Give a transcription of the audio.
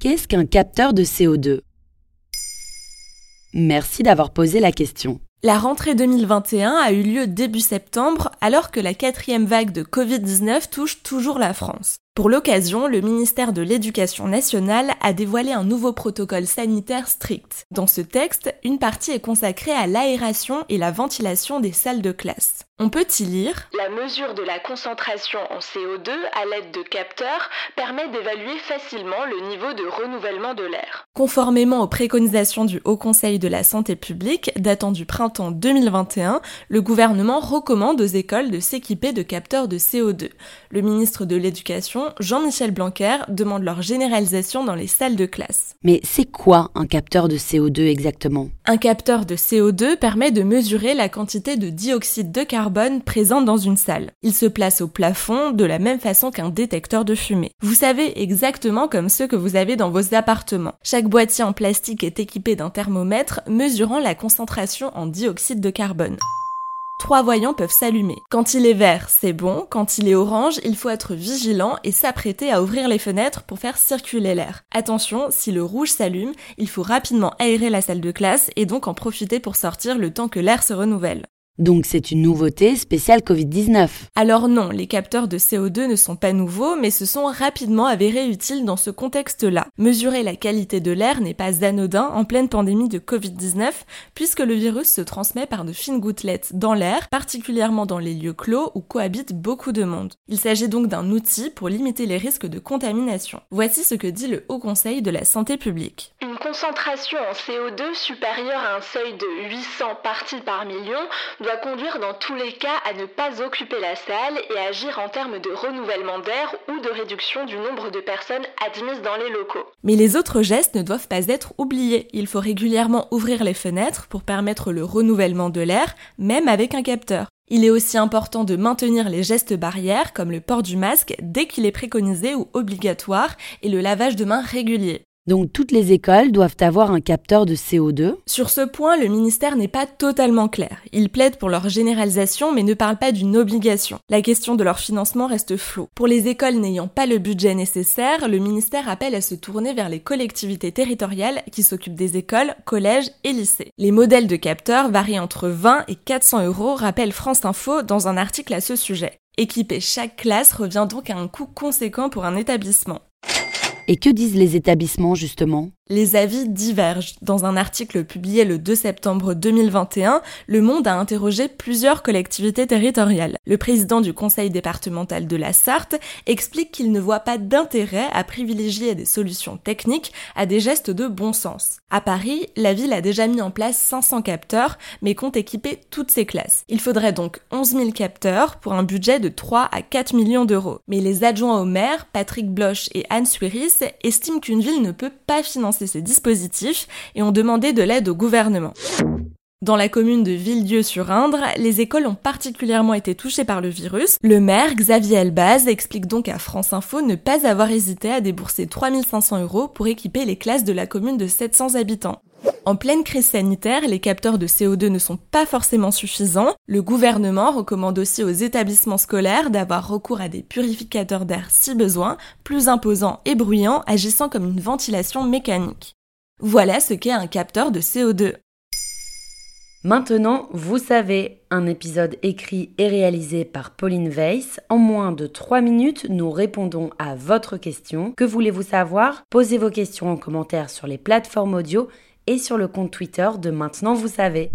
Qu'est-ce qu'un capteur de CO2 Merci d'avoir posé la question. La rentrée 2021 a eu lieu début septembre alors que la quatrième vague de Covid-19 touche toujours la France. Pour l'occasion, le ministère de l'Éducation nationale a dévoilé un nouveau protocole sanitaire strict. Dans ce texte, une partie est consacrée à l'aération et la ventilation des salles de classe. On peut y lire La mesure de la concentration en CO2 à l'aide de capteurs permet d'évaluer facilement le niveau de renouvellement de l'air. Conformément aux préconisations du Haut Conseil de la santé publique datant du printemps 2021, le gouvernement recommande aux écoles de s'équiper de capteurs de CO2. Le ministre de l'Éducation Jean-Michel Blanquer demande leur généralisation dans les salles de classe. Mais c'est quoi un capteur de CO2 exactement? Un capteur de CO2 permet de mesurer la quantité de dioxyde de carbone présente dans une salle. Il se place au plafond de la même façon qu'un détecteur de fumée. Vous savez exactement comme ceux que vous avez dans vos appartements. Chaque boîtier en plastique est équipé d'un thermomètre mesurant la concentration en dioxyde de carbone trois voyants peuvent s'allumer. Quand il est vert, c'est bon, quand il est orange, il faut être vigilant et s'apprêter à ouvrir les fenêtres pour faire circuler l'air. Attention, si le rouge s'allume, il faut rapidement aérer la salle de classe et donc en profiter pour sortir le temps que l'air se renouvelle. Donc c'est une nouveauté spéciale Covid-19. Alors non, les capteurs de CO2 ne sont pas nouveaux, mais se sont rapidement avérés utiles dans ce contexte-là. Mesurer la qualité de l'air n'est pas anodin en pleine pandémie de Covid-19, puisque le virus se transmet par de fines gouttelettes dans l'air, particulièrement dans les lieux clos où cohabitent beaucoup de monde. Il s'agit donc d'un outil pour limiter les risques de contamination. Voici ce que dit le Haut Conseil de la Santé publique. Une concentration en CO2 supérieure à un seuil de 800 parties par million doit conduire dans tous les cas à ne pas occuper la salle et agir en termes de renouvellement d'air ou de réduction du nombre de personnes admises dans les locaux. Mais les autres gestes ne doivent pas être oubliés. Il faut régulièrement ouvrir les fenêtres pour permettre le renouvellement de l'air, même avec un capteur. Il est aussi important de maintenir les gestes barrières comme le port du masque dès qu'il est préconisé ou obligatoire et le lavage de mains régulier. Donc toutes les écoles doivent avoir un capteur de CO2 Sur ce point, le ministère n'est pas totalement clair. Il plaide pour leur généralisation mais ne parle pas d'une obligation. La question de leur financement reste floue. Pour les écoles n'ayant pas le budget nécessaire, le ministère appelle à se tourner vers les collectivités territoriales qui s'occupent des écoles, collèges et lycées. Les modèles de capteurs varient entre 20 et 400 euros, rappelle France Info dans un article à ce sujet. Équiper chaque classe revient donc à un coût conséquent pour un établissement. Et que disent les établissements justement? Les avis divergent. Dans un article publié le 2 septembre 2021, Le Monde a interrogé plusieurs collectivités territoriales. Le président du conseil départemental de la Sarthe explique qu'il ne voit pas d'intérêt à privilégier des solutions techniques à des gestes de bon sens. À Paris, la ville a déjà mis en place 500 capteurs, mais compte équiper toutes ses classes. Il faudrait donc 11 000 capteurs pour un budget de 3 à 4 millions d'euros. Mais les adjoints au maire, Patrick Bloch et Anne Suiris, estiment qu'une ville ne peut pas financer ces dispositifs et ont demandé de l'aide au gouvernement. Dans la commune de Villedieu-sur-Indre, les écoles ont particulièrement été touchées par le virus. Le maire, Xavier Elbaz, explique donc à France Info ne pas avoir hésité à débourser 3500 euros pour équiper les classes de la commune de 700 habitants. En pleine crise sanitaire, les capteurs de CO2 ne sont pas forcément suffisants. Le gouvernement recommande aussi aux établissements scolaires d'avoir recours à des purificateurs d'air si besoin, plus imposants et bruyants, agissant comme une ventilation mécanique. Voilà ce qu'est un capteur de CO2. Maintenant, vous savez, un épisode écrit et réalisé par Pauline Weiss. En moins de 3 minutes, nous répondons à votre question. Que voulez-vous savoir? Posez vos questions en commentaire sur les plateformes audio et sur le compte Twitter de Maintenant Vous savez.